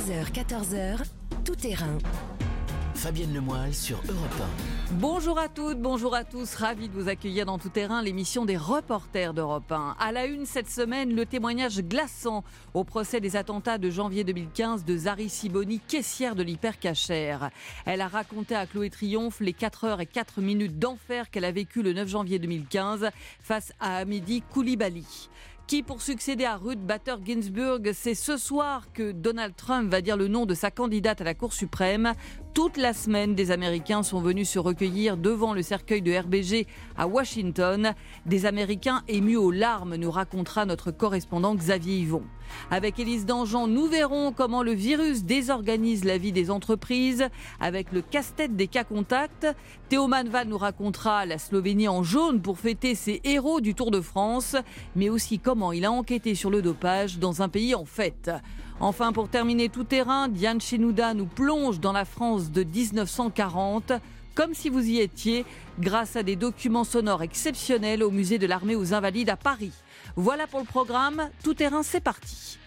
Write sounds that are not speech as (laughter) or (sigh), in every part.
13h, 14h, tout terrain. Fabienne Lemoyle sur Europe Bonjour à toutes, bonjour à tous. Ravi de vous accueillir dans Tout Terrain, l'émission des reporters d'Europe 1. À la une cette semaine, le témoignage glaçant au procès des attentats de janvier 2015 de Zari Siboni, caissière de l'hypercachère. Elle a raconté à Chloé Triomphe les 4 heures et 4 minutes d'enfer qu'elle a vécu le 9 janvier 2015 face à Amédi Koulibaly. Qui pour succéder à Ruth Bader Ginsburg, c'est ce soir que Donald Trump va dire le nom de sa candidate à la Cour suprême. Toute la semaine, des Américains sont venus se recueillir devant le cercueil de RBG à Washington. Des Américains émus aux larmes, nous racontera notre correspondant Xavier Yvon. Avec Élise Dangean, nous verrons comment le virus désorganise la vie des entreprises avec le casse-tête des cas contacts. Théo Manval nous racontera la Slovénie en jaune pour fêter ses héros du Tour de France, mais aussi comment il a enquêté sur le dopage dans un pays en fête. Enfin, pour terminer tout terrain, Diane Chenouda nous plonge dans la France de 1940 comme si vous y étiez, grâce à des documents sonores exceptionnels au musée de l'armée aux Invalides à Paris. Voilà pour le programme. Tout terrain, c'est parti.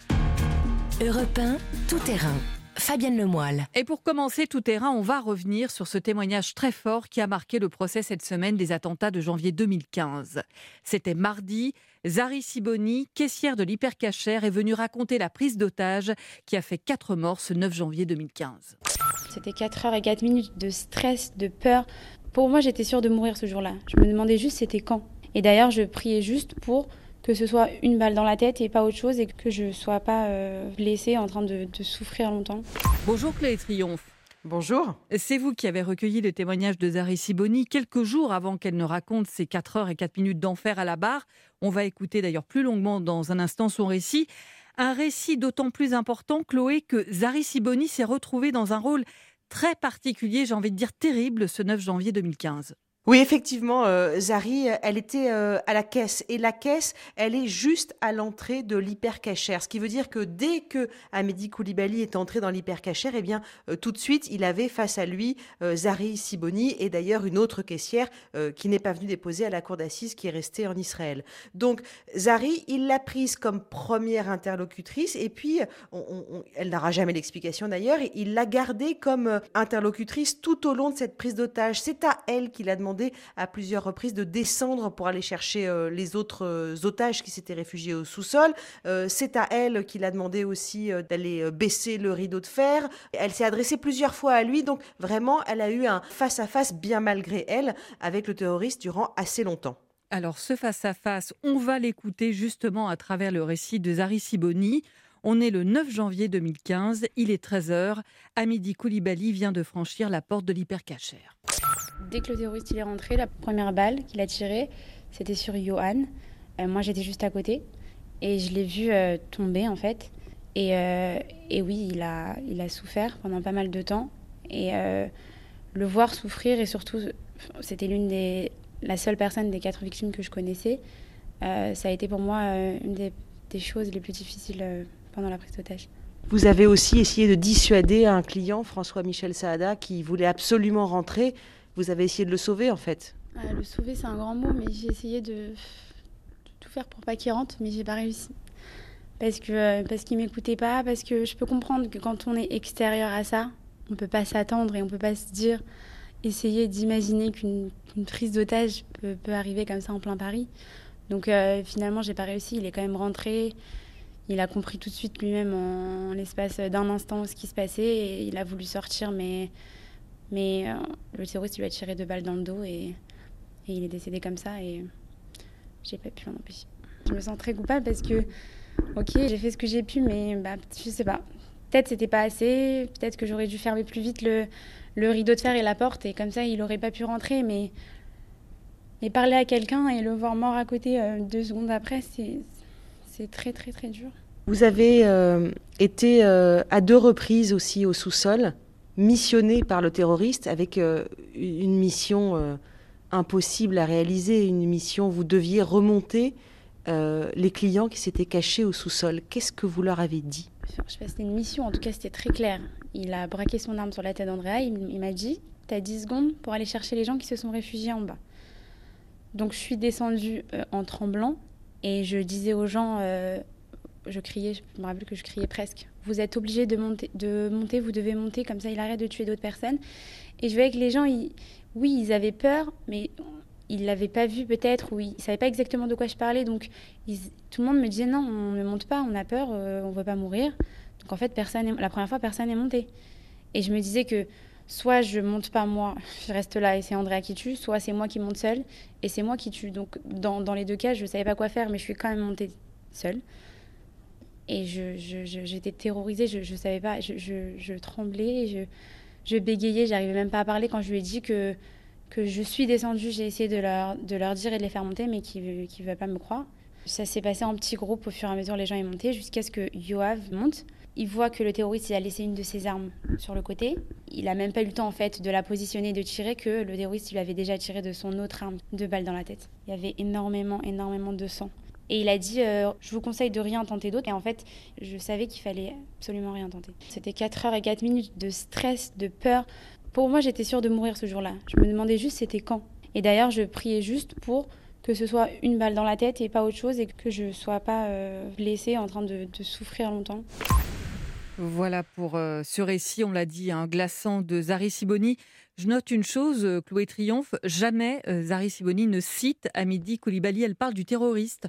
Europe 1, tout terrain. Fabienne Lemoyle. Et pour commencer tout terrain, on va revenir sur ce témoignage très fort qui a marqué le procès cette semaine des attentats de janvier 2015. C'était mardi. Zari Siboni, caissière de l'hypercachère, est venue raconter la prise d'otage qui a fait quatre morts ce 9 janvier 2015. C'était 4 heures et 4 minutes de stress, de peur. Pour moi, j'étais sûre de mourir ce jour-là. Je me demandais juste c'était quand. Et d'ailleurs, je priais juste pour que ce soit une balle dans la tête et pas autre chose et que je ne sois pas euh, blessée en train de, de souffrir longtemps. Bonjour Clé Triomphe. Bonjour. C'est vous qui avez recueilli le témoignage de Zari Siboni quelques jours avant qu'elle ne raconte ses 4 heures et 4 minutes d'enfer à la barre. On va écouter d'ailleurs plus longuement dans un instant son récit. Un récit d'autant plus important, Chloé, que Zari Siboni s'est retrouvée dans un rôle très particulier, j'ai envie de dire terrible, ce 9 janvier 2015. Oui, effectivement, euh, Zari, elle était euh, à la caisse. Et la caisse, elle est juste à l'entrée de l'hypercachère. Ce qui veut dire que dès que Amédi Koulibaly est entré dans l'hypercachère, eh bien, euh, tout de suite, il avait face à lui Zari Siboni et d'ailleurs une autre caissière qui n'est pas venue déposer à la cour d'assises, qui est restée en Israël. Donc, Zari, il l'a prise comme première interlocutrice et puis, elle n'aura jamais l'explication d'ailleurs, il l'a gardée comme interlocutrice tout au long de cette prise d'otage. C'est à elle qu'il a demandé à plusieurs reprises de descendre pour aller chercher euh, les autres euh, otages qui s'étaient réfugiés au sous-sol. Euh, c'est à elle qu'il a demandé aussi d'aller baisser le rideau de fer. Elle s'est adressée plusieurs fois à lui, donc vraiment, elle a eu un face-à-face bien malgré elle avec le terroriste durant assez longtemps. Alors ce face-à-face, on va l'écouter justement à travers le récit de Zari Siboni. On est le 9 janvier 2015, il est 13h. Amidi Koulibaly vient de franchir la porte de l'hypercachère. Dès que le terroriste est rentré, la première balle qu'il a tirée, c'était sur Johan. Euh, moi, j'étais juste à côté et je l'ai vu euh, tomber en fait. Et, euh, oui, il a, souffert pendant pas mal de temps. Et le voir souffrir et surtout, c'était l'une des, la seule personne des quatre victimes que je connaissais. Ça a été pour moi une des, des choses les plus difficiles pendant la prise d'otage. Vous avez aussi essayé de dissuader un client, François-Michel Saada, qui voulait absolument rentrer. Vous avez essayé de le sauver en fait. Ah, le sauver, c'est un grand mot, mais j'ai essayé de, tout faire pour pas qu'il rentre, mais j'ai pas réussi. Parce que euh, parce qu'il m'écoutait pas, parce que je peux comprendre que quand on est extérieur à ça, on peut pas s'attendre et on peut pas se dire, essayer d'imaginer qu'une prise d'otage peut, arriver comme ça en plein Paris. Donc euh, finalement, j'ai pas réussi. Il est quand même rentré. Il a compris tout de suite lui-même en, l'espace d'un instant ce qui se passait et il a voulu sortir, mais mais euh, le terroriste lui a tiré deux balles dans le dos et, il est décédé comme ça et j'ai pas pu l'en empêcher. Je me sens très coupable parce que, ok, j'ai fait ce que j'ai pu, mais bah, je sais pas. Peut-être c'était pas assez, peut-être que j'aurais dû fermer plus vite le, le rideau de fer et la porte et comme ça il aurait pas pu rentrer, mais, mais parler à quelqu'un et le voir mort à côté euh, deux secondes après, c'est c'est très très très dur. Vous avez euh, été euh, à deux reprises aussi au sous-sol, missionné par le terroriste avec euh, une mission euh, impossible à réaliser, une mission vous deviez remonter euh, les clients qui s'étaient cachés au sous-sol. Qu'est-ce que vous leur avez dit? Je sais pas, c'était une mission, en tout cas c'était très clair. Il a braqué son arme sur la tête d'Andrea, il, m'a dit T'as 10 secondes pour aller chercher les gens qui se sont réfugiés en bas. Donc je suis descendue en tremblant et je disais aux gens je criais, je me rappelle que je criais presque. Vous êtes obligé de monter, de monter, vous devez monter, comme ça il arrête de tuer d'autres personnes. Et je voyais que les gens, oui, ils avaient peur, mais ils l'avaient pas vu peut-être, ou ils savaient pas exactement de quoi je parlais. Donc tout le monde me disait non, on ne monte pas, on a peur, euh, on veut pas mourir. Donc en fait, personne la première fois, personne n'est monté. Et je me disais que soit je monte pas moi, je reste là et c'est Andrea qui tue, soit c'est moi qui monte seule et c'est moi qui tue. Donc dans, les deux cas, je savais pas quoi faire, mais je suis quand même montée seule. Et j'étais terrorisée, je, ne savais pas, je, tremblais, je, je bégayais, j'arrivais même pas à parler quand je lui ai dit que, que je suis descendue. J'ai essayé de leur, de leur dire et de les faire monter, mais qui ne veulent pas me croire. Ça s'est passé en petits groupes au fur et à mesure, les gens y montaient, jusqu'à ce que Yoav monte. Il voit que le terroriste il a laissé une de ses armes sur le côté. Il a même pas eu le temps en fait de la positionner et de tirer que le terroriste il avait déjà tiré de son autre arme, deux balles dans la tête. Il y avait énormément, énormément de sang. Et il a dit euh, Je vous conseille de rien tenter d'autre. Et en fait, je savais qu'il fallait absolument rien tenter. C'était 4 heures et 4 minutes de stress, de peur. Pour moi, j'étais sûre de mourir ce jour-là. Je me demandais juste c'était quand. Et d'ailleurs, je priais juste pour que ce soit une balle dans la tête et pas autre chose et que je ne sois pas euh, blessée en train de, souffrir longtemps. Voilà pour euh, ce récit, on l'a dit, un hein, glaçant de Zari Siboni. Je note une chose, Chloé Triomphe, jamais Zari Siboni ne cite Amidi Koulibaly, elle parle du terroriste.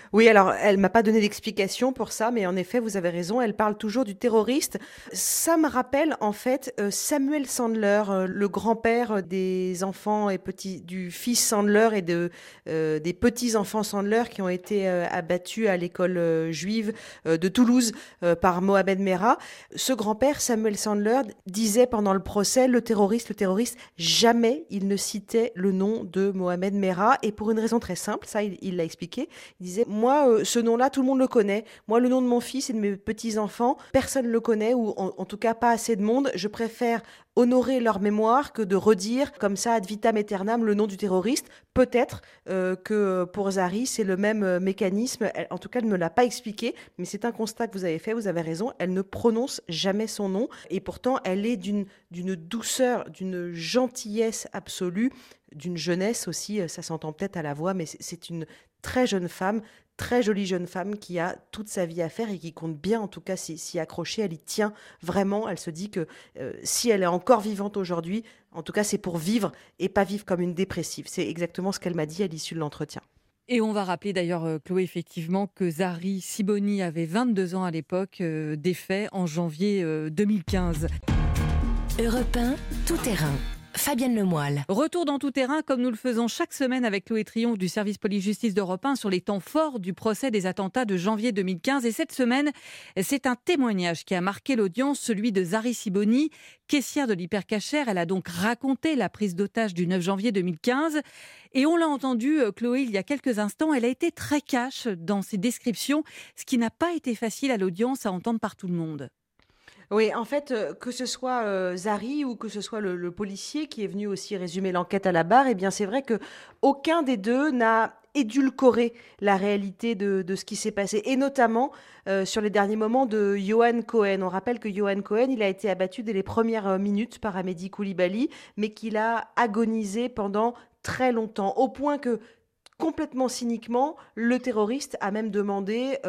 Oui, alors elle m'a pas donné d'explication pour ça, mais en effet, vous avez raison, elle parle toujours du terroriste. Ça me rappelle en fait euh, Samuel Sandler, euh, le grand-père des enfants et petits du fils Sandler et de euh, des petits enfants Sandler qui ont été abattus à l'école juive de Toulouse par Mohamed Merah. Ce grand-père, Samuel Sandler, disait pendant le procès le terroriste, le terroriste. Jamais il ne citait le nom de Mohamed Merah et pour une raison très simple, ça il l'a expliqué. Il disait moi, euh, ce nom-là, tout le monde le connaît. Moi, le nom de mon fils et de mes petits-enfants, personne ne le connaît, ou en, tout cas pas assez de monde. Je préfère honorer leur mémoire que de redire comme ça ad vitam aeternam le nom du terroriste. Peut-être euh, que pour Zari, c'est le même euh, mécanisme. en tout cas, elle ne me l'a pas expliqué, mais c'est un constat que vous avez fait, vous avez raison. Elle ne prononce jamais son nom et pourtant, elle est d'une douceur, d'une gentillesse absolue d'une jeunesse aussi, ça s'entend peut-être à la voix, mais c'est une très jeune femme, très jolie jeune femme qui a toute sa vie à faire et qui compte bien en tout cas s'y accrocher. Elle y tient vraiment. Elle se dit que euh, si elle est encore vivante aujourd'hui, en tout cas c'est pour vivre et pas vivre comme une dépressive. C'est exactement ce qu'elle m'a dit à l'issue de l'entretien. Et on va rappeler d'ailleurs, euh, Chloé, effectivement, que Zari Siboni avait 22 ans à l'époque euh, des faits en janvier 2015. Europe tout terrain. Fabienne Lemoyle. Retour dans tout terrain, comme nous le faisons chaque semaine avec Chloé Triomphe du service police-justice d'Europe 1 sur les temps forts du procès des attentats de janvier 2015. Et cette semaine, c'est un témoignage qui a marqué l'audience, celui de Zari Siboni, caissière de l'hypercachère. Elle a donc raconté la prise d'otage du 9 janvier 2015. Et on l'a entendu, euh, Chloé, il y a quelques instants, elle a été très cash dans ses descriptions, ce qui n'a pas été facile à l'audience à entendre par tout le monde. Oui, en fait, euh, que ce soit euh, Zari ou que ce soit le, policier qui est venu aussi résumer l'enquête à la barre, eh bien, c'est vrai que aucun des deux n'a édulcoré la réalité de, ce qui s'est passé, et notamment euh, sur les derniers moments de Johan Cohen. On rappelle que Johan Cohen, il a été abattu dès les premières minutes par Amédi Koulibaly, mais qu'il a agonisé pendant très longtemps, au point que complètement cyniquement, le terroriste a même demandé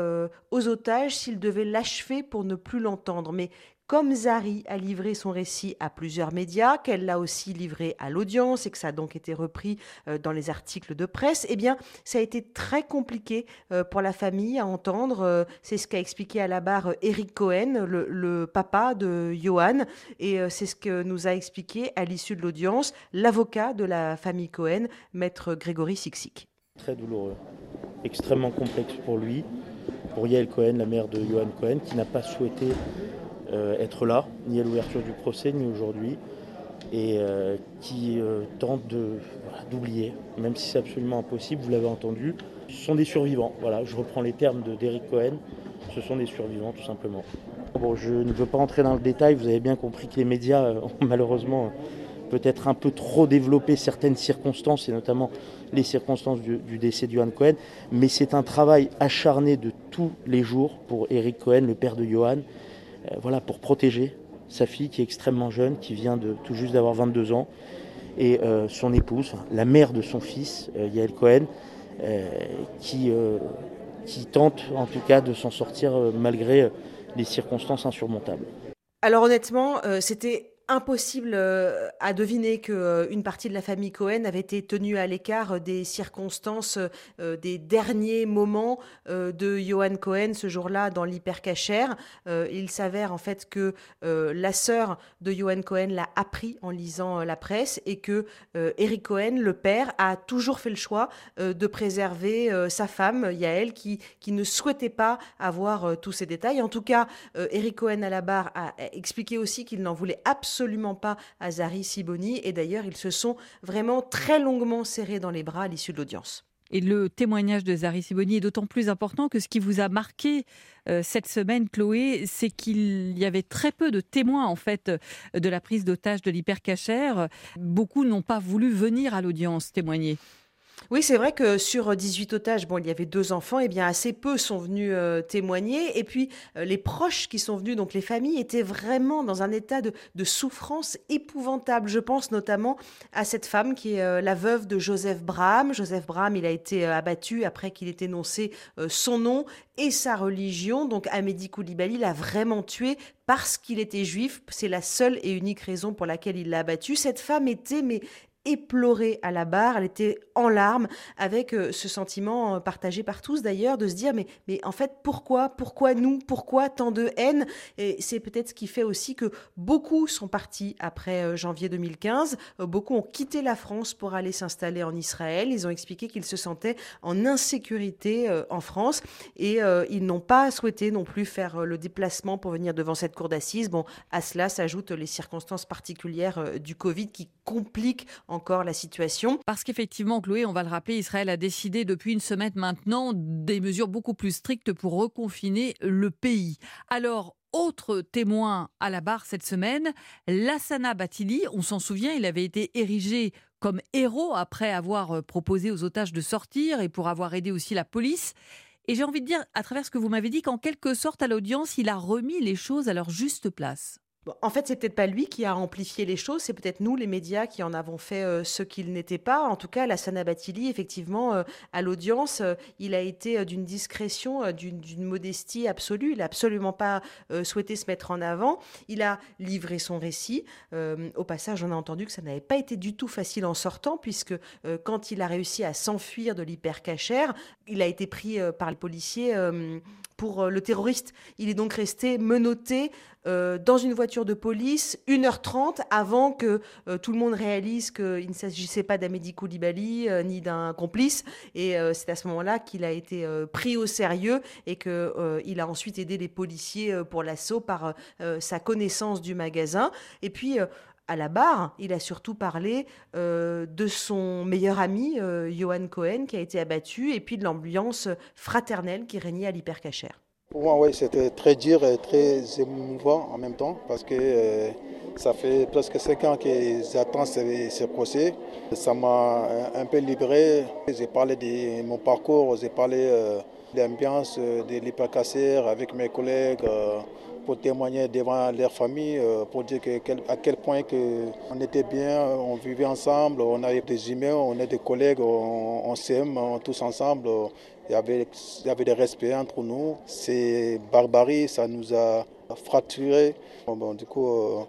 aux otages s'ils devaient l'achever pour ne plus l'entendre. Mais comme Zari a livré son récit à plusieurs médias, qu'elle l'a aussi livré à l'audience et que ça a donc été repris euh, dans les articles de presse, eh bien, ça a été très compliqué euh, pour la famille à entendre. Euh, c'est ce qu'a expliqué à la barre Eric Cohen, le, papa de Johan, et c'est ce que nous a expliqué à l'issue de l'audience l'avocat de la famille Cohen, maître Grégory Sixic. Très douloureux, extrêmement complexe pour lui, pour Yael Cohen, la mère de Johan Cohen, qui n'a pas souhaité être là, ni à l'ouverture du procès, ni aujourd'hui, et euh, qui euh, tente d'oublier, même si c'est absolument impossible, vous l'avez entendu. Ce sont des survivants, voilà, je reprends les termes d'Eric Cohen, ce sont des survivants tout simplement. Bon, je ne veux pas entrer dans le détail, vous avez bien compris que les médias ont malheureusement peut-être un peu trop développé certaines circonstances, et notamment les circonstances du, décès de Johan Cohen, mais c'est un travail acharné de tous les jours pour Eric Cohen, le père de Johan, euh, voilà, pour protéger sa fille qui est extrêmement jeune, qui vient de tout juste d'avoir 22 ans, et euh, son épouse, la mère de son fils, euh, Yael Cohen, qui qui tente en tout cas de s'en sortir malgré les circonstances insurmontables. Alors honnêtement, c'était impossible euh, à deviner que euh, une partie de la famille Cohen avait été tenue à l'écart des circonstances euh, des derniers moments de Johan Cohen ce jour-là dans l'hypercachère. il s'avère en fait que la sœur de Johan Cohen l'a appris en lisant la presse et que Eric Cohen, le père, a toujours fait le choix de préserver sa femme Yael qui, qui ne souhaitait pas avoir tous ces détails. En tout cas, Eric Cohen à la barre a expliqué aussi qu'il n'en voulait absolument absolument pas à Zari Siboni. Et d'ailleurs, ils se sont vraiment très longuement serrés dans les bras à l'issue de l'audience. Et le témoignage de Zari Siboni est d'autant plus important que ce qui vous a marqué euh, cette semaine, Chloé, c'est qu'il y avait très peu de témoins en fait de la prise d'otage de l'hypercachère. Beaucoup n'ont pas voulu venir à l'audience témoigner. Oui, c'est vrai que sur 18 otages, bon, il y avait deux enfants, et bien assez peu sont venus euh, témoigner. Et puis euh, les proches qui sont venus, donc les familles, étaient vraiment dans un état de, souffrance épouvantable. Je pense notamment à cette femme qui est euh, la veuve de Joseph Braham. Joseph Braham, il a été abattu après qu'il ait énoncé son nom et sa religion. Donc Amédi Koulibaly l'a vraiment tué parce qu'il était juif. C'est la seule et unique raison pour laquelle il l'a abattu. Cette femme était mais éplorée à la barre, elle était en larmes, avec euh, ce sentiment euh, partagé par tous d'ailleurs, de se dire mais, mais en fait pourquoi, pourquoi nous, pourquoi tant de haine? Et c'est peut-être ce qui fait aussi que beaucoup sont partis après euh, janvier 2015, beaucoup ont quitté la France pour aller s'installer en Israël, ils ont expliqué qu'ils se sentaient en insécurité en France. Et ils n'ont pas souhaité non plus faire le déplacement pour venir devant cette cour d'assises. Bon, à cela s'ajoutent les circonstances particulières du Covid qui compliquent encore la situation. Parce qu'effectivement, Chloé, on va le rappeler, Israël a décidé depuis une semaine maintenant des mesures beaucoup plus strictes pour reconfiner le pays. Alors, autre témoin à la barre cette semaine, Lassana Batili, on s'en souvient, il avait été érigé comme héros après avoir euh, proposé aux otages de sortir et pour avoir aidé aussi la police. Et j'ai envie de dire, à travers ce que vous m'avez dit, qu'en quelque sorte, à l'audience, il a remis les choses à leur juste place en fait, c'est peut-être pas lui qui a amplifié les choses, c'est peut-être nous, les médias, qui en avons fait euh, ce qu'il n'était pas. En tout cas, la Batili, effectivement, euh, à l'audience, euh, il a été d'une discrétion, d'une modestie absolue. Il n'a absolument pas souhaité se mettre en avant. Il a livré son récit. au passage, on a entendu que ça n'avait pas été du tout facile en sortant, puisque quand il a réussi à s'enfuir de l'hypercachère, il a été pris par les policiers pour le terroriste. Il est donc resté menotté euh, dans une voiture de police 1h30 avant que euh, tout le monde réalise qu'il ne s'agissait pas d'Amédi Koulibaly euh, ni d'un complice. Et c'est à ce moment-là qu'il a été pris au sérieux et qu'il a ensuite aidé les policiers pour l'assaut par sa connaissance du magasin. Et puis à la barre, il a surtout parlé de son meilleur ami, Johan Cohen, qui a été abattu, et puis de l'ambiance fraternelle qui régnait à l'hypercachère. Pour moi, c'était très dur et très émouvant en même temps parce que euh, ça fait presque cinq ans qu'ils attendent ce, procès. Ça m'a un peu libéré. J'ai parlé de mon parcours, j'ai parlé euh, de l'ambiance euh, de l'hypercasser avec mes collègues pour témoigner devant leur famille, pour dire à quel point que on était bien, on vivait ensemble, on avait des humains, on est des collègues, on, s'aime tous ensemble. Il y, avait, il y avait des respects entre nous. Ces barbaries, ça nous a fracturés. Du coup, euh,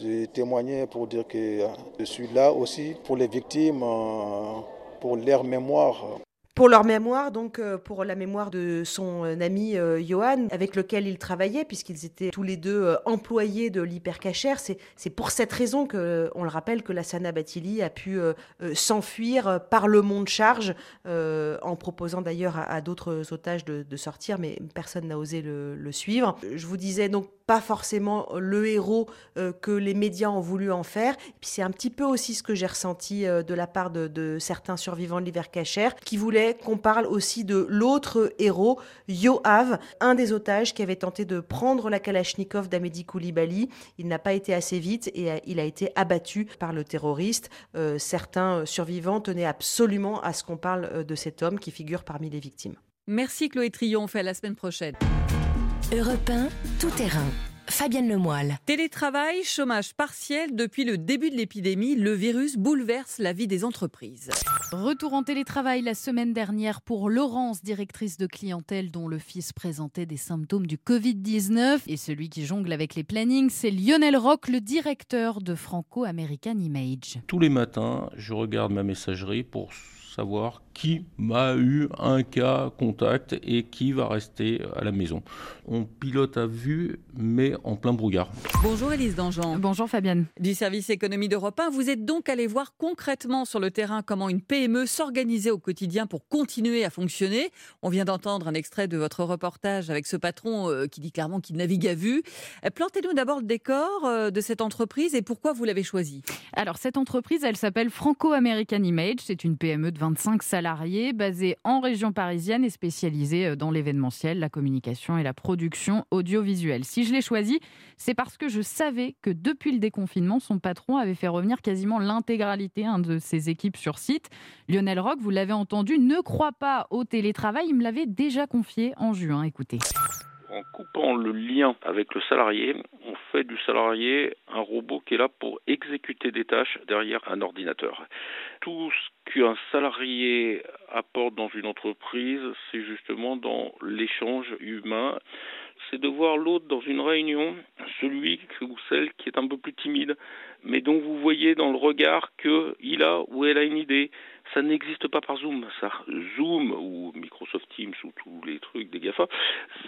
j'ai témoigné pour dire que je suis là aussi pour les victimes, euh, pour leur mémoire. Pour leur mémoire, donc euh, pour la mémoire de son euh, ami euh, Johan, avec lequel il travaillait, puisqu'ils étaient tous les deux employés de l'hypercachère. C'est pour cette raison que, on le rappelle, que la Sana Batili a pu s'enfuir par le mont de charge, en proposant d'ailleurs à, d'autres otages de, sortir, mais personne n'a osé le, suivre. Je vous disais donc pas forcément le héros que les médias ont voulu en faire. Et puis c'est un petit peu aussi ce que j'ai ressenti de la part de, de certains survivants de l'hypercachère qui voulaient qu'on parle aussi de l'autre héros, Yoav, un des otages qui avait tenté de prendre la Kalachnikov d'Amédi Koulibaly. Il n'a pas été assez vite et il a été abattu par le terroriste. Euh, certains survivants tenaient absolument à ce qu'on parle euh, de cet homme qui figure parmi les victimes. Merci Chloé Triomphe, à la semaine prochaine. Europe tout terrain. Fabienne Lemoyle. Télétravail, chômage partiel, depuis le début de l'épidémie, le virus bouleverse la vie des entreprises. Retour en télétravail la semaine dernière pour Laurence, directrice de clientèle dont le fils présentait des symptômes du Covid-19. Et celui qui jongle avec les plannings, c'est Lionel Rock, le directeur de Franco American Image. Tous les matins, je regarde ma messagerie pour savoir qui m'a eu un cas contact et qui va rester à la maison. On pilote à vue, mais en plein brouillard. Bonjour Élise Dangean. Bonjour Fabienne. Du service économie d'Europe 1, vous êtes donc allé voir concrètement sur le terrain comment une PME s'organisait au quotidien pour continuer à fonctionner. On vient d'entendre un extrait de votre reportage avec ce patron euh, qui dit clairement qu'il navigue à vue. Euh, plantez-nous d'abord le décor euh, de cette entreprise et pourquoi vous l'avez choisie? Alors cette entreprise, elle s'appelle Franco American Image. C'est une PME de 25 salariés basé en région parisienne et spécialisé euh, dans l'événementiel, la communication et la production audiovisuelle. Si je l'ai choisi, c'est parce que je savais que depuis le déconfinement, son patron avait fait revenir quasiment l'intégralité hein, de ses équipes sur site. Lionel Rock, vous l'avez entendu, ne croit pas au télétravail. Il me l'avait déjà confié en juin. Écoutez. En coupant le lien avec le salarié, on fait du salarié un robot qui est là pour exécuter des tâches derrière un ordinateur. Tout ce qu'un salarié apporte dans une entreprise, c'est justement dans l'échange humain. C'est de voir l'autre dans une réunion, celui ou celle qui est un peu plus timide, mais dont vous voyez dans le regard qu'il a ou elle a une idée. Ça n'existe pas par Zoom, ça. Zoom ou Microsoft Teams ou tous les trucs des GAFA,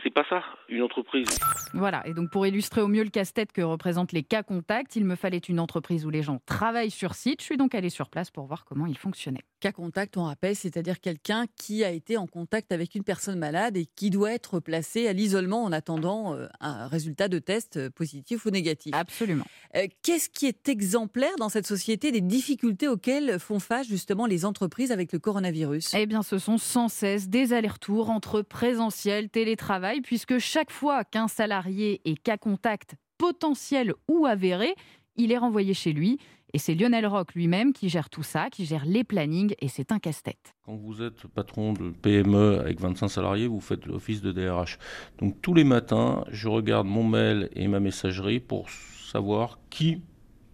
c'est pas ça, une entreprise. Voilà, et donc pour illustrer au mieux le casse-tête que représentent les cas contacts, il me fallait une entreprise où les gens travaillent sur site. Je suis donc allée sur place pour voir comment il fonctionnait. Cas contact, on rappelle, c'est-à-dire quelqu'un qui a été en contact avec une personne malade et qui doit être placé à l'isolement en attendant euh, un résultat de test euh, positif ou négatif. Absolument. Euh, qu'est-ce qui est exemplaire dans cette société des difficultés auxquelles font face justement les entreprises avec le coronavirus? Eh bien, ce sont sans cesse des allers-retours entre présentiel, télétravail, puisque chaque fois qu'un salarié est cas contact potentiel ou avéré, il est renvoyé chez lui. Et c'est Lionel Rock lui-même qui gère tout ça, qui gère les plannings, et c'est un casse-tête. Quand vous êtes patron de PME avec 25 salariés, vous faites l'office de DRH. Donc tous les matins, je regarde mon mail et ma messagerie pour savoir qui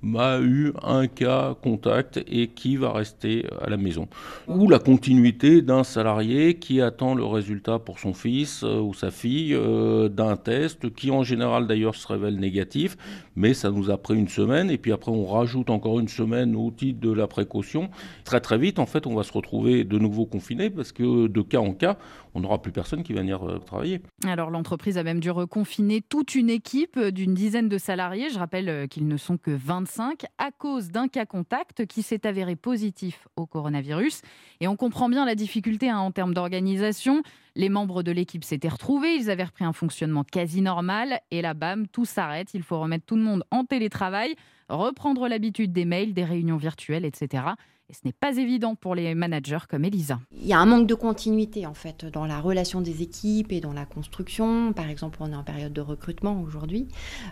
m'a eu un cas contact et qui va rester à la maison. Ou la continuité d'un salarié qui attend le résultat pour son fils euh, ou sa fille euh, d'un test qui en général d'ailleurs se révèle négatif, mais ça nous a pris une semaine et puis après on rajoute encore une semaine au titre de la précaution. Très très vite en fait on va se retrouver de nouveau confiné parce que de cas en cas on n'aura plus personne qui va venir euh, travailler. Alors l'entreprise a même dû reconfiner toute une équipe d'une dizaine de salariés. Je rappelle qu'ils ne sont que 25 à cause d'un cas contact qui s'est avéré positif au coronavirus. Et on comprend bien la difficulté hein, en termes d'organisation. Les membres de l'équipe s'étaient retrouvés, ils avaient repris un fonctionnement quasi normal et là, bam, tout s'arrête. Il faut remettre tout le monde en télétravail, reprendre l'habitude des mails, des réunions virtuelles, etc. Et ce n'est pas évident pour les managers comme Elisa. Il y a un manque de continuité en fait dans la relation des équipes et dans la construction. Par exemple, on est en période de recrutement aujourd'hui.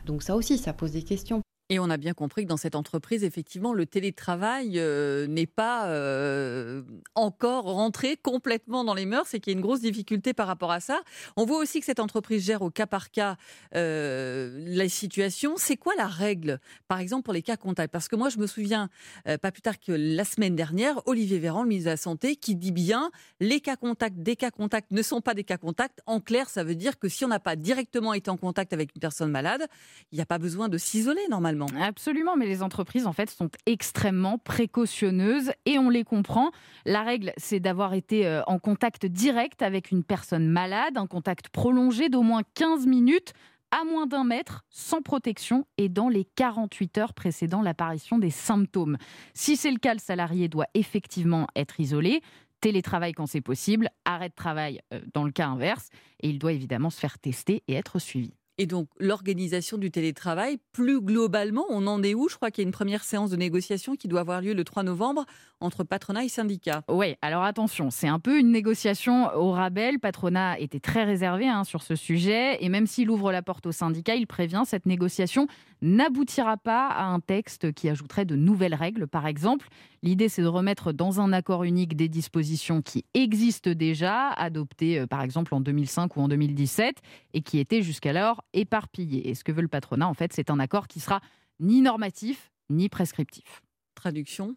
Donc ça aussi, ça pose des questions. Et on a bien compris que dans cette entreprise, effectivement, le télétravail euh, n'est pas euh, encore rentré complètement dans les mœurs et qu'il y a une grosse difficulté par rapport à ça. On voit aussi que cette entreprise gère au cas par cas euh, la situation. C'est quoi la règle, par exemple, pour les cas contacts Parce que moi, je me souviens, pas plus tard que la semaine dernière, Olivier Véran, le ministre de la Santé, qui dit bien les cas contacts des cas contacts ne sont pas des cas contacts. En clair, ça veut dire que si on n'a pas directement été en contact avec une personne malade, il n'y a pas besoin de s'isoler normalement. Absolument, mais les entreprises en fait sont extrêmement précautionneuses et on les comprend. La règle, c'est d'avoir été euh, en contact direct avec une personne malade, un contact prolongé d'au moins 15 minutes à moins d'un mètre, sans protection et dans les 48 heures précédant l'apparition des symptômes. Si c'est le cas, le salarié doit effectivement être isolé télétravail quand c'est possible, arrêt de travail euh, dans le cas inverse, et il doit évidemment se faire tester et être suivi. Et donc, l'organisation du télétravail, plus globalement, on en est où? Je crois qu'il y a une première séance de négociation qui doit avoir lieu le 3 novembre entre patronat et syndicat. Oui, alors attention, c'est un peu une négociation au rabais. patronat était très réservé hein, sur ce sujet. Et même s'il ouvre la porte au syndicat, il prévient cette négociation n'aboutira pas à un texte qui ajouterait de nouvelles règles, par exemple. L'idée, c'est de remettre dans un accord unique des dispositions qui existent déjà, adoptées euh, par exemple en 2005 ou en 2017, et qui étaient jusqu'alors éparpillés. Et ce que veut le patronat, en fait, c'est un accord qui sera ni normatif, ni prescriptif. Traduction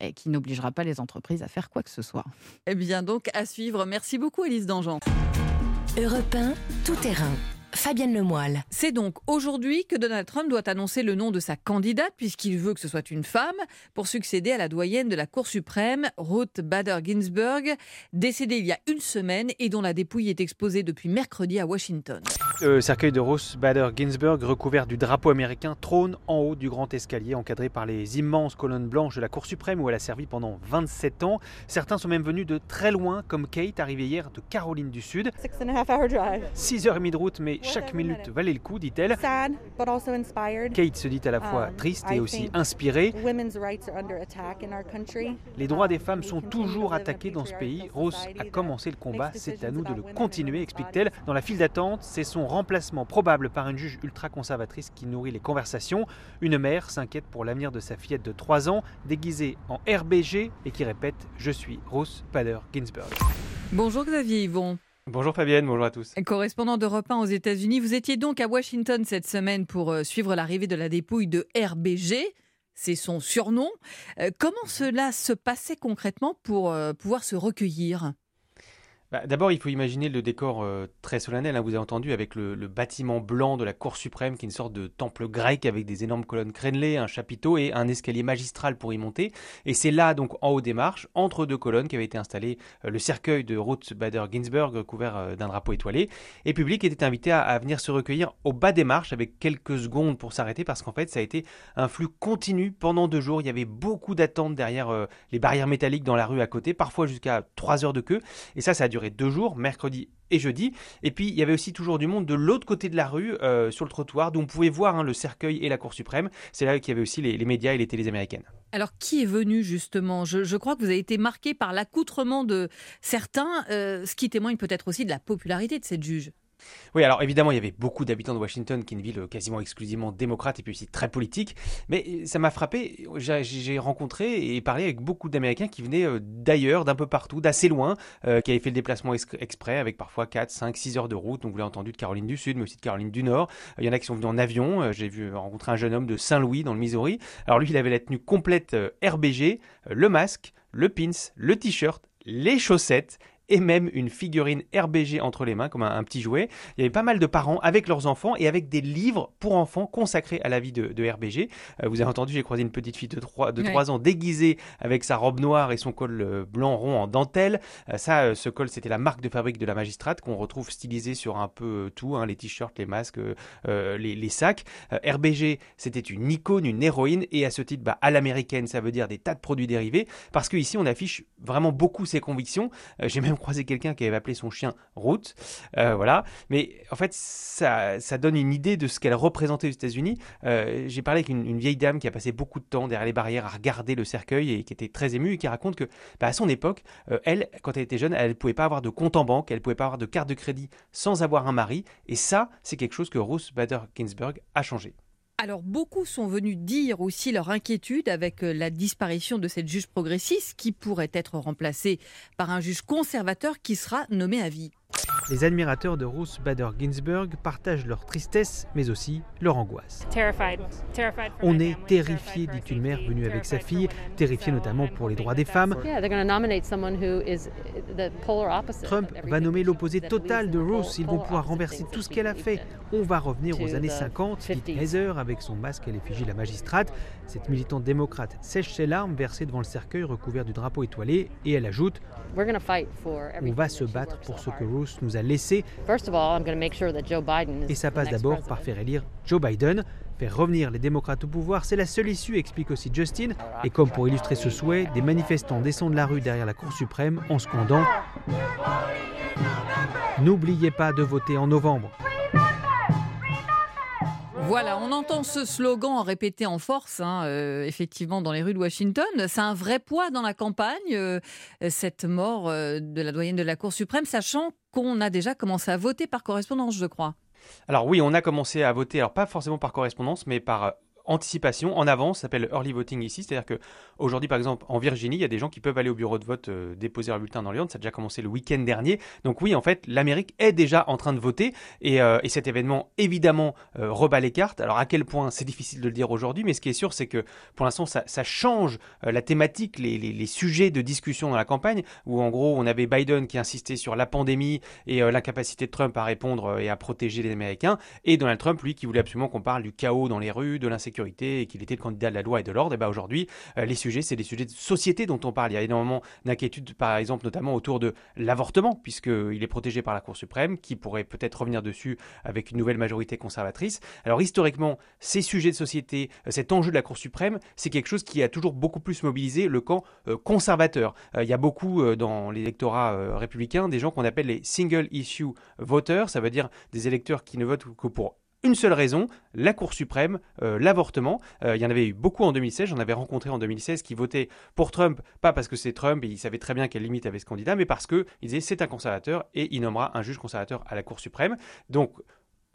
et qui n'obligera pas les entreprises à faire quoi que ce soit. Eh bien donc, à suivre. Merci beaucoup, Élise Dangean. Europe 1, tout terrain. Fabienne Lemoyle. C'est donc aujourd'hui que Donald Trump doit annoncer le nom de sa candidate, puisqu'il veut que ce soit une femme, pour succéder à la doyenne de la Cour suprême, Ruth Bader Ginsburg, décédée il y a une semaine et dont la dépouille est exposée depuis mercredi à Washington. Le cercueil de Ruth Bader Ginsburg, recouvert du drapeau américain, trône en haut du grand escalier, encadré par les immenses colonnes blanches de la Cour suprême où elle a servi pendant 27 ans. Certains sont même venus de très loin, comme Kate, arrivée hier de Caroline du Sud. 6h30 de route, mais chaque minute valait le coup, dit-elle. Kate se dit à la fois um, triste et aussi inspirée. Les droits des femmes sont toujours attaqués dans ce pays. Rose a commencé le combat, c'est à nous de le continuer, explique-t-elle. Dans la file d'attente, c'est son remplacement probable par une juge ultra-conservatrice qui nourrit les conversations. Une mère s'inquiète pour l'avenir de sa fillette de 3 ans, déguisée en RBG et qui répète Je suis Rose Bader Ginsburg. Bonjour Xavier Yvon. Bonjour Fabienne, bonjour à tous. Correspondant d'Europe 1 aux États-Unis, vous étiez donc à Washington cette semaine pour euh, suivre l'arrivée de la dépouille de RBG. C'est son surnom. Euh, comment cela se passait concrètement pour euh, pouvoir se recueillir? Bah, d'abord, il faut imaginer le décor euh, très solennel, hein, vous avez entendu, avec le, bâtiment blanc de la Cour suprême, qui est une sorte de temple grec avec des énormes colonnes crénelées, un chapiteau et un escalier magistral pour y monter. Et c'est là, donc en haut des marches, entre deux colonnes, qu'avait été installé euh, le cercueil de Ruth Bader Ginsburg, couvert euh, d'un drapeau étoilé. Et public était invité à, venir se recueillir au bas des marches, avec quelques secondes pour s'arrêter, parce qu'en fait, ça a été un flux continu pendant deux jours. Il y avait beaucoup d'attentes derrière les barrières métalliques dans la rue à côté, parfois jusqu'à trois heures de queue. Et ça, ça a duré deux jours, mercredi et jeudi. Et puis il y avait aussi toujours du monde de l'autre côté de la rue, euh, sur le trottoir, d'où on pouvait voir hein, le cercueil et la Cour suprême. C'est là qu'il y avait aussi les, médias et les télés américaines. Alors qui est venu justement? Je, crois que vous avez été marqué par l'accoutrement de certains, euh, ce qui témoigne peut-être aussi de la popularité de cette juge. Oui, alors évidemment, il y avait beaucoup d'habitants de Washington, qui est une ville quasiment exclusivement démocrate et puis aussi très politique. Mais ça m'a frappé. J'ai rencontré et parlé avec beaucoup d'Américains qui venaient euh, d'ailleurs, d'un peu partout, d'assez loin, euh, qui avaient fait le déplacement exprès avec parfois 4, 5, 6 heures de route. Donc vous l'avez entendu de Caroline du Sud, mais aussi de Caroline du Nord. Il y en a qui sont venus en avion. Euh, j'ai vu rencontrer un jeune homme de Saint-Louis, dans le Missouri. Alors lui, il avait la tenue complète RBG, le masque, le pins, le t-shirt, les chaussettes et même une figurine RBG entre les mains, comme un, petit jouet. Il y avait pas mal de parents avec leurs enfants et avec des livres pour enfants consacrés à la vie de, RBG. Euh, vous avez entendu, j'ai croisé une petite fille de 3, de 3 ans déguisée avec sa robe noire et son col euh, blanc rond en dentelle. Euh, ça, ce col, c'était la marque de fabrique de la magistrate qu'on retrouve stylisé sur un peu tout, hein, les t-shirts, les masques, les, sacs. RBG, c'était une icône, une héroïne et à ce titre, bah, à l'américaine, ça veut dire des tas de produits dérivés parce qu'ici, on affiche vraiment beaucoup ses convictions. j'ai même croisé quelqu'un qui avait appelé son chien Route. Euh, voilà. Mais en fait, ça, ça, donne une idée de ce qu'elle représentait aux États-Unis. Euh, j'ai parlé avec une, vieille dame qui a passé beaucoup de temps derrière les barrières à regarder le cercueil et qui était très émue et qui raconte que bah, à son époque, euh, elle, quand elle était jeune, elle ne pouvait pas avoir de compte en banque, elle ne pouvait pas avoir de carte de crédit sans avoir un mari. Et ça, c'est quelque chose que Ruth Bader Ginsburg a changé. Alors beaucoup sont venus dire aussi leur inquiétude avec euh, la disparition de cette juge progressiste qui pourrait être remplacée par un juge conservateur qui sera nommé à vie. Les admirateurs de Ruth Bader Ginsburg partagent leur tristesse, mais aussi leur angoisse. On est terrifié, dit une mère venue avec sa fille, terrifiée notamment pour les droits des femmes. Trump va nommer l'opposé total de Ruth. Ils vont pouvoir renverser tout ce qu'elle a fait. On va revenir aux années 50, dit Heather avec son masque à l'effigie de la magistrate. Cette militante démocrate sèche ses larmes versées devant le cercueil recouvert du drapeau étoilé et elle ajoute On va se battre pour ce que Ruth nous a laissé. Et ça passe d'abord par faire élire Joe Biden. Faire revenir les démocrates au pouvoir, c'est la seule issue, explique aussi Justin. Et comme pour illustrer ce souhait, des manifestants descendent la rue derrière la Cour suprême en scandant N'oubliez pas de voter en novembre. Voilà, on entend ce slogan répété en force, hein, euh, effectivement, dans les rues de Washington. C'est un vrai poids dans la campagne, euh, cette mort euh, de la doyenne de la Cour suprême, sachant qu'on a déjà commencé à voter par correspondance, je crois. Alors oui, on a commencé à voter, alors pas forcément par correspondance, mais par anticipation, en avance, ça s'appelle early voting ici. C'est-à-dire que aujourd'hui, par exemple, en Virginie, il y a des gens qui peuvent aller au bureau de vote euh, déposer leur bulletin dans l'urne. Ça a déjà commencé le week-end dernier. Donc oui, en fait, l'Amérique est déjà en train de voter et, euh, et cet événement, évidemment, euh, rebat les cartes. Alors à quel point, c'est difficile de le dire aujourd'hui, mais ce qui est sûr, c'est que pour l'instant, ça, change la thématique, les, sujets de discussion dans la campagne, où en gros, on avait Biden qui insistait sur la pandémie et l'incapacité de Trump à répondre et à protéger les Américains, et Donald Trump, lui, qui voulait absolument qu'on parle du chaos dans les rues, de l'insécurité, et qu'il était le candidat de la loi et de l'ordre. Et bien aujourd'hui, les sujets, c'est des sujets de société dont on parle. Il y a énormément d'inquiétudes, par exemple, notamment autour de l'avortement, puisqu'il est protégé par la Cour suprême, qui pourrait peut-être revenir dessus avec une nouvelle majorité conservatrice. Alors historiquement, ces sujets de société, euh, cet enjeu de la Cour suprême, c'est quelque chose qui a toujours beaucoup plus mobilisé le camp euh, conservateur. Euh, il y a beaucoup dans l'électorat républicain des gens qu'on appelle les single issue voters, ça veut dire des électeurs qui ne votent que pour une seule raison, la Cour suprême, euh, l'avortement. Euh, il y en avait eu beaucoup en 2016, j'en avais rencontré en 2016 qui votaient pour Trump, pas parce que c'est Trump et ils savaient très bien quelle limite avait ce candidat, mais parce qu'ils disaient c'est un conservateur et il nommera un juge conservateur à la Cour suprême. Donc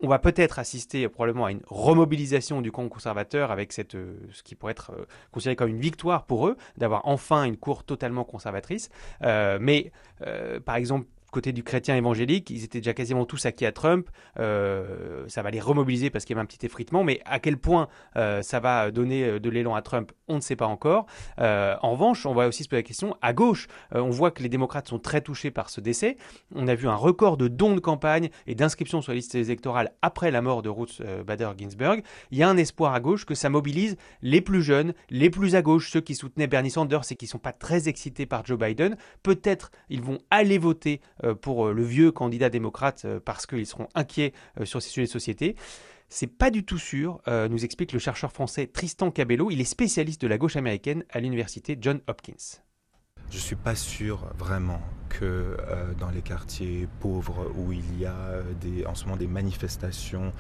on va peut-être assister probablement à une remobilisation du camp conservateur avec euh, ce qui pourrait être considéré comme une victoire pour eux, d'avoir enfin une cour totalement conservatrice. mais par exemple, côté du chrétien évangélique, ils étaient déjà quasiment tous acquis à Trump. Euh, ça va les remobiliser parce qu'il y avait un petit effritement, mais à quel point euh, ça va donner euh, de l'élan à Trump, on ne sait pas encore. en revanche, on va aussi se poser la question, à gauche, on voit que les démocrates sont très touchés par ce décès. On a vu un record de dons de campagne et d'inscriptions sur la liste électorale après la mort de Ruth Bader Ginsburg. Il y a un espoir à gauche que ça mobilise les plus jeunes, les plus à gauche, ceux qui soutenaient Bernie Sanders et qui ne sont pas très excités par Joe Biden. Peut-être ils vont aller voter pour euh, le vieux candidat démocrate euh, parce qu'ils seront inquiets sur ces sujets de société. C'est pas du tout sûr, nous explique le chercheur français Tristan Cabello. Il est spécialiste de la gauche américaine à l'université John Hopkins. Je suis pas sûr vraiment que dans les quartiers pauvres où il y a en ce moment des manifestations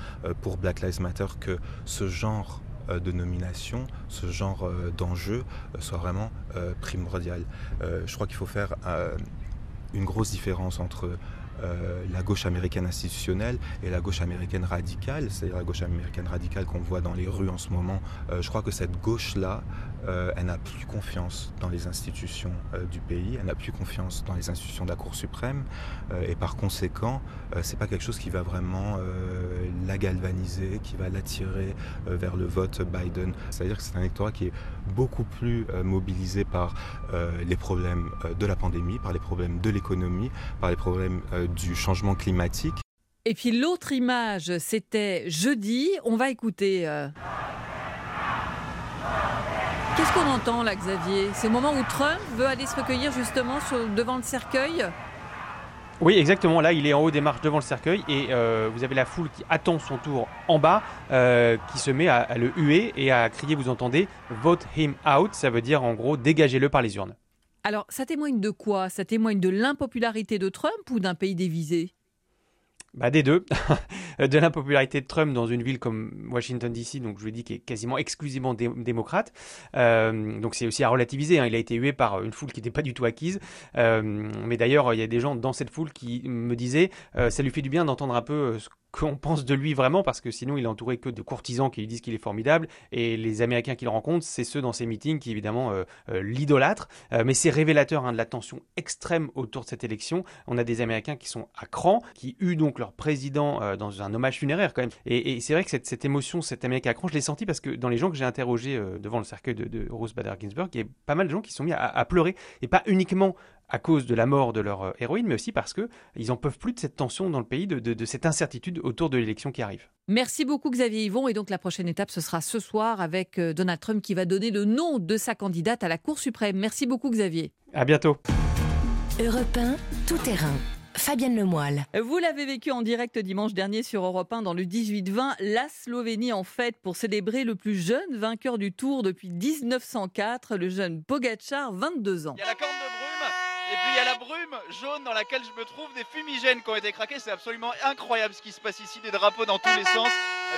pour Black Lives Matter, que ce genre de nomination, ce genre d'enjeu soit vraiment primordial. je crois qu'il faut faire une grosse différence entre euh, la gauche américaine institutionnelle et la gauche américaine radicale, c'est-à-dire la gauche américaine radicale qu'on voit dans les rues en ce moment. Euh, je crois que cette gauche-là, euh, elle n'a plus confiance dans les institutions du pays, elle n'a plus confiance dans les institutions de la Cour suprême, et par conséquent, c'est pas quelque chose qui va vraiment la galvaniser, qui va l'attirer vers le vote Biden. C'est-à-dire que c'est un électorat qui est beaucoup plus mobilisé par les problèmes de la pandémie, par les problèmes de l'économie, par les problèmes du changement climatique. Et puis l'autre image, c'était jeudi. On va écouter. Qu'est-ce qu'on entend là, Xavier? C'est au moment où Trump veut aller se recueillir justement devant le cercueil? Oui, exactement. Là, il est en haut des marches devant le cercueil et euh, vous avez la foule qui attend son tour en bas, euh, qui se met à, le huer et à crier, vous entendez, Vote him out, ça veut dire en gros, dégagez-le par les urnes. Alors, ça témoigne de quoi? Ça témoigne de l'impopularité de Trump ou d'un pays dévisé? Bah des deux. (laughs) de l'impopularité de Trump dans une ville comme Washington DC, donc je vous dis qui est quasiment exclusivement démocrate. Euh, donc c'est aussi à relativiser. Hein. Il a été hué par une foule qui n'était pas du tout acquise. Euh, mais d'ailleurs, il y a des gens dans cette foule qui me disaient, euh, ça lui fait du bien d'entendre un peu ce qu'on pense de lui vraiment, parce que sinon il est entouré que de courtisans qui lui disent qu'il est formidable, et les Américains qu'il rencontre, c'est ceux dans ses meetings qui évidemment euh, euh, l'idolâtrent. Euh, mais c'est révélateur hein, de la tension extrême autour de cette élection. On a des Américains qui sont à cran, qui eut donc leur président dans un hommage funéraire quand même. Et, c'est vrai que cette, cette, émotion, cet Américain à cran, je l'ai senti parce que dans les gens que j'ai interrogés devant le cercueil de, de Rose Bader Ginsburg, il y a pas mal de gens qui sont mis à, à pleurer, et pas uniquement à cause de la mort de leur euh, héroïne, mais aussi parce qu'ils n'en peuvent plus de cette tension dans le pays, de, cette incertitude autour de l'élection qui arrive. Merci beaucoup Xavier Yvon. Et donc la prochaine étape, ce sera ce soir avec euh, Donald Trump qui va donner le nom de sa candidate à la Cour suprême. Merci beaucoup Xavier. À bientôt. Europe 1, tout terrain. Fabienne Lemoyle. Vous l'avez vécu en direct dimanche dernier sur Europe 1 dans le 18-20. La Slovénie en fête pour célébrer le plus jeune vainqueur du Tour depuis 1904, le jeune Pogacar, 22 ans. Il y a la et puis il y a la brume jaune dans laquelle je me trouve, des fumigènes qui ont été craqués. C'est absolument incroyable ce qui se passe ici, des drapeaux dans tous les sens,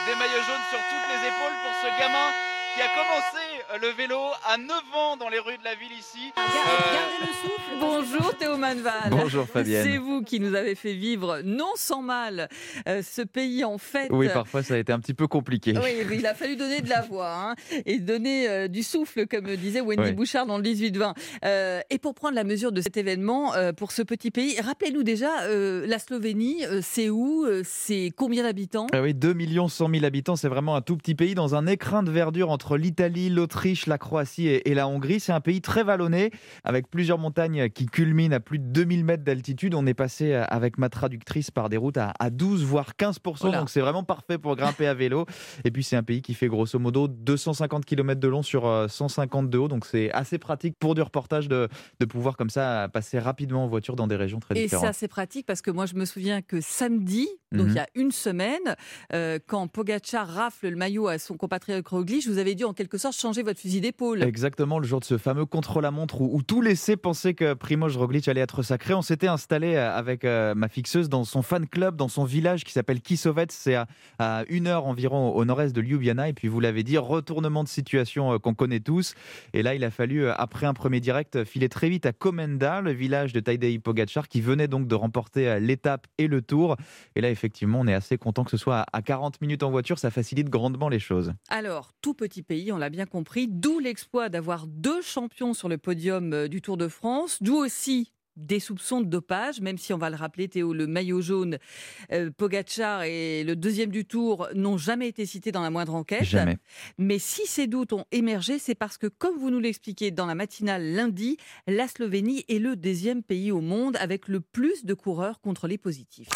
des maillots jaunes sur toutes les épaules pour ce gamin qui a commencé le vélo à 9 ans dans les rues de la ville ici. Gardez le souffle. Bonjour Théo Manval. Bonjour, Fabienne. C'est vous qui nous avez fait vivre, non sans mal, euh, ce pays en fait. Oui, parfois ça a été un petit peu compliqué. Oui, il a fallu donner de la voix hein, et donner euh, du souffle, comme disait Wendy Oui. Bouchard dans le 18-20. Euh, et pour prendre la mesure de cet événement, euh, pour ce petit pays, rappelez-nous déjà, euh, la Slovénie, euh, c'est où Euh, C'est combien d'habitants? Ah oui, 2 100 000 habitants, c'est vraiment un tout petit pays dans un écrin de verdure entre l'Italie, l'Autriche, la Croatie et, et la Hongrie. C'est un pays très vallonné, avec plusieurs montagnes qui culminent à plus de 2000 mètres d'altitude. On est passé euh, avec ma traductrice par des routes à, à 12 voire 15 Voilà. donc c'est vraiment parfait pour grimper à vélo. Et puis c'est un pays qui fait grosso modo 250 km de long sur euh, 150 de haut, donc c'est assez pratique pour du reportage de, de pouvoir comme ça passer rapidement en voiture dans des régions très Et différentes. ça, c'est pratique parce que moi, je me souviens que samedi, donc Mhm. il y a une semaine, euh, quand Pogacar rafle le maillot à son compatriote Roglic, vous avez dû en quelque sorte changer votre fusil d'épaule. Exactement, le jour de ce fameux contre-la-montre où, où tout laissait penser que Primoz Roglic allait être sacré. On s'était installé euh, avec euh, ma fixeuse dans son fan club, dans son village qui s'appelle Kisovets. C'est à, à une heure environ au nord-est de Ljubljana. Et puis, vous l'avez dit, retournement de situation euh, qu'on connaît tous. Et là, il a fallu, après un premier direct, filer très vite à Komenda, le village de Tadej Pogacar, qui venait donc de remporter l'étape et le tour. Et là, effectivement, on est assez content que ce soit à 40 minutes en voiture. Ça facilite grandement les choses. Alors, tout petit pays, on l'a bien compris, d'où l'exploit d'avoir deux champions sur le podium euh, du Tour de France, d'où aussi des soupçons de dopage, même si on va le rappeler, Théo, le maillot jaune, euh, Pogacar et le deuxième du Tour n'ont jamais été cités dans la moindre enquête. Jamais. Mais si ces doutes ont émergé, c'est parce que, comme vous nous l'expliquez dans la matinale lundi, la Slovénie est le deuxième pays au monde avec le plus de coureurs contrôlés positifs.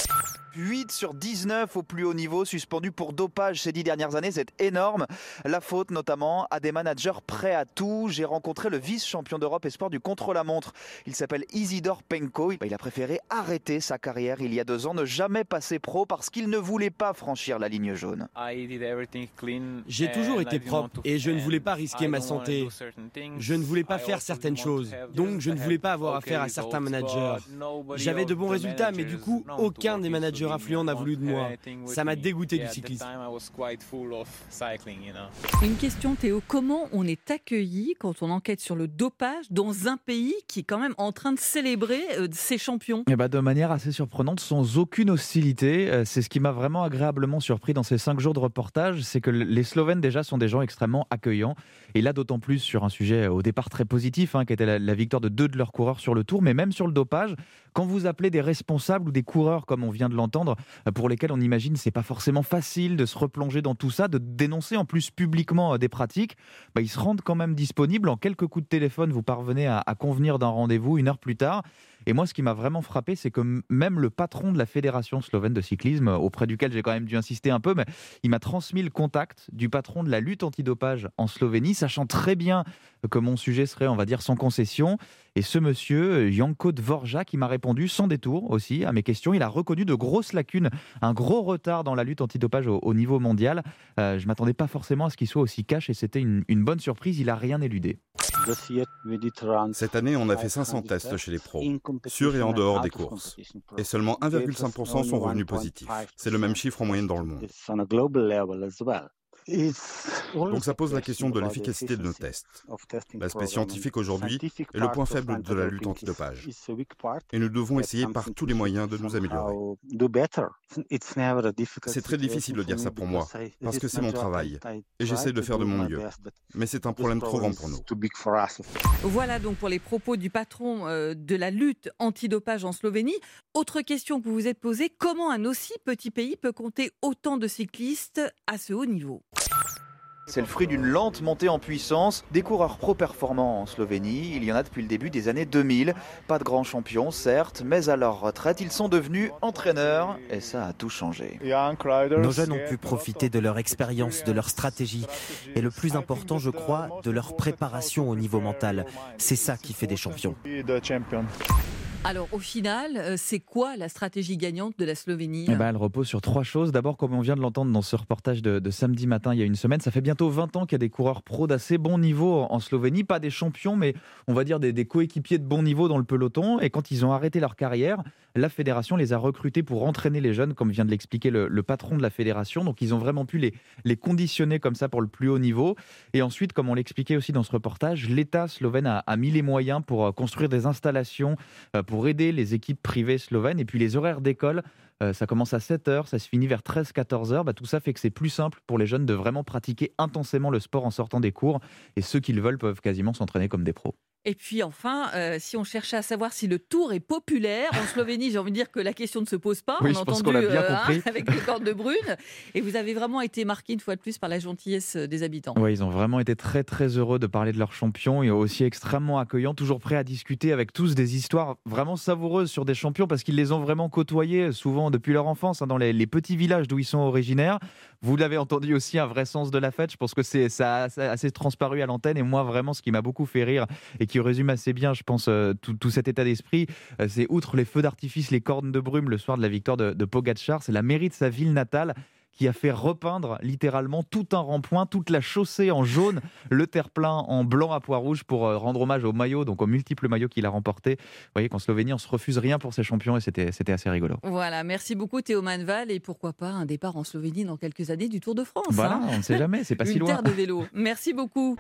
8 sur 19 au plus haut niveau, suspendus pour dopage ces dix dernières années, c'est énorme. La faute notamment à des managers prêts à tout. J'ai rencontré le vice-champion d'Europe espoir du contre-la-montre. Il s'appelle Isidor Penko. Il a préféré arrêter sa carrière il y a deux ans, ne jamais passer pro parce qu'il ne voulait pas franchir la ligne jaune. J'ai toujours été propre et je ne voulais pas risquer ma santé. Je ne voulais pas faire certaines choses, donc je ne voulais pas avoir affaire à certains managers. J'avais de bons résultats, mais du coup, aucun des managers influents n'a voulu de moi. Ça m'a dégoûté du cyclisme. Une question, Théo. Comment on est accueilli quand on enquête sur le dopage dans un pays qui est quand même en train de célébrer euh, ses champions? Eh ben, de manière assez surprenante, sans aucune hostilité. Euh, C'est ce qui m'a vraiment agréablement surpris dans ces cinq jours de reportage, c'est que les Slovènes déjà sont des gens extrêmement accueillants. Et là, d'autant plus sur un sujet euh, au départ très positif, hein, qui était la, la victoire de deux de leurs coureurs sur le Tour, mais même sur le dopage. Quand vous appelez des responsables ou des coureurs, comme on vient de l'entendre, euh, pour lesquels on imagine c'est pas forcément facile de se replonger dans tout ça, de dénoncer en plus publiquement euh, des pratiques, bah, ils se rendent quand même disponibles. En quelques coups de téléphone, vous parvenez à, à convenir d'un rendez-vous une heure plus tard. Et moi, ce qui m'a vraiment frappé, c'est que même le patron de la fédération slovène de cyclisme, auprès duquel j'ai quand même dû insister un peu, mais il m'a transmis le contact du patron de la lutte antidopage en Slovénie, sachant très bien que mon sujet serait, on va dire, sans concession. Et ce monsieur, Janko Dvorja, qui m'a répondu sans détour aussi à mes questions, il a reconnu de grosses lacunes, un gros retard dans la lutte antidopage au, au niveau mondial. Euh, je m'attendais pas forcément à ce qu'il soit aussi cash et c'était une, une bonne surprise. Il a rien éludé. Cette année, on a fait 500 tests chez les pros, sur et en dehors des courses. Et seulement 1,5% sont revenus positifs. C'est le même chiffre en moyenne dans le monde. Donc ça pose la question de l'efficacité de nos tests. L'aspect scientifique aujourd'hui est le point faible de la lutte antidopage. Et nous devons essayer par tous les moyens de nous améliorer. C'est très difficile de dire ça pour moi, parce que c'est mon travail, et j'essaie de faire de mon mieux. Mais c'est un problème trop grand pour nous. Voilà donc pour les propos du patron euh, de la lutte antidopage en Slovénie. Autre question que vous vous êtes posée, comment un aussi petit pays peut compter autant de cyclistes à ce haut niveau? C'est le fruit d'une lente montée en puissance des coureurs pro performants en Slovénie. Il y en a depuis le début des années 2000. Pas de grands champions, certes, mais à leur retraite, ils sont devenus entraîneurs et ça a tout changé. Nos jeunes ont pu profiter de leur expérience, de leur stratégie et le plus important, je crois, de leur préparation au niveau mental. C'est ça qui fait des champions. Alors au final, euh, c'est quoi la stratégie gagnante de la Slovénie Eh ben, elle repose sur trois choses. D'abord, comme on vient de l'entendre dans ce reportage de, samedi matin, il y a une semaine, ça fait bientôt 20 ans qu'il y a des coureurs pros d'assez bon niveau en Slovénie. Pas des champions, mais on va dire des coéquipiers de bon niveau dans le peloton. Et quand ils ont arrêté leur carrière, la fédération les a recrutés pour entraîner les jeunes, comme vient de l'expliquer le, patron de la fédération. Donc ils ont vraiment pu les, conditionner comme ça pour le plus haut niveau. Et ensuite, comme on l'expliquait aussi dans ce reportage, l'État slovène a, mis les moyens pour euh, construire des installations, euh, pour aider les équipes privées slovènes. Et puis les horaires d'école euh, ça commence à 7h, ça se finit vers 13-14h. Bah, tout ça fait que c'est plus simple pour les jeunes de vraiment pratiquer intensément le sport en sortant des cours. Et ceux qui le veulent peuvent quasiment s'entraîner comme des pros. Et puis enfin, euh, si on cherchait à savoir si le tour est populaire en Slovénie, j'ai envie de dire que la question ne se pose pas. on a entendu bien euh, hein, avec les cordes de brune. Et vous avez vraiment été marqué une fois de plus par la gentillesse des habitants. Oui, ils ont vraiment été très très heureux de parler de leur champion et aussi extrêmement accueillants, toujours prêts à discuter avec tous des histoires vraiment savoureuses sur des champions parce qu'ils les ont vraiment côtoyés souvent depuis leur enfance hein, dans les, petits villages d'où ils sont originaires. Vous l'avez entendu aussi, un vrai sens de la fête. Je pense que c'est ça, a assez transparu à l'antenne et moi vraiment ce qui m'a beaucoup fait rire et qui résume assez bien, je pense, euh, tout, cet état d'esprit. Euh, c'est outre les feux d'artifice, les cornes de brume le soir de la victoire de, de Pogacar, c'est la mairie de sa ville natale qui a fait repeindre littéralement tout un rond-point, toute la chaussée en jaune, le terre-plein en blanc à pois rouge pour euh, rendre hommage au maillot, donc aux multiples maillots qu'il a remportés. Vous voyez qu'en Slovénie, on se refuse rien pour ses champions et c'était, c'était assez rigolo. Voilà, merci beaucoup Théo Manval et pourquoi pas un départ en Slovénie dans quelques années du Tour de France. Voilà, hein. on ne sait jamais, c'est pas (laughs) si loin. terre de vélo. Merci beaucoup.